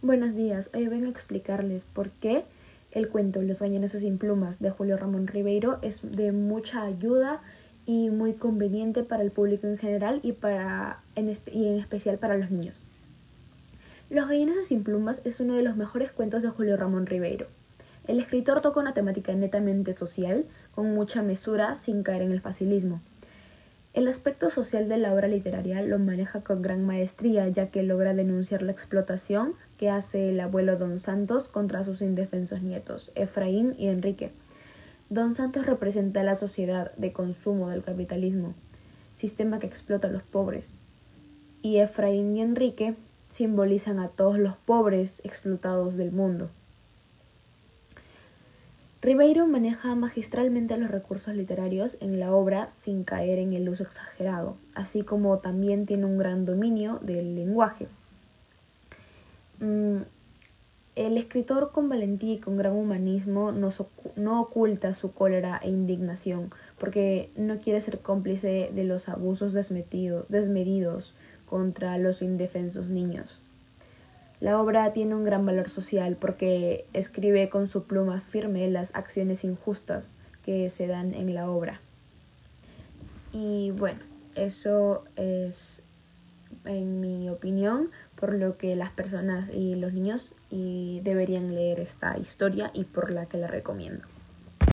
Buenos días, hoy vengo a explicarles por qué el cuento Los Gañanazos sin plumas de Julio Ramón Ribeiro es de mucha ayuda y muy conveniente para el público en general y, para, en, y en especial para los niños. Los Gallinazos sin plumas es uno de los mejores cuentos de Julio Ramón Ribeiro. El escritor toca una temática netamente social, con mucha mesura, sin caer en el facilismo. El aspecto social de la obra literaria lo maneja con gran maestría, ya que logra denunciar la explotación que hace el abuelo Don Santos contra sus indefensos nietos, Efraín y Enrique. Don Santos representa la sociedad de consumo del capitalismo, sistema que explota a los pobres, y Efraín y Enrique simbolizan a todos los pobres explotados del mundo. Ribeiro maneja magistralmente los recursos literarios en la obra sin caer en el uso exagerado, así como también tiene un gran dominio del lenguaje. Mm, el escritor con valentía y con gran humanismo no oculta su cólera e indignación, porque no quiere ser cómplice de los abusos desmedidos contra los indefensos niños. La obra tiene un gran valor social porque escribe con su pluma firme las acciones injustas que se dan en la obra. Y bueno, eso es en mi opinión por lo que las personas y los niños deberían leer esta historia y por la que la recomiendo.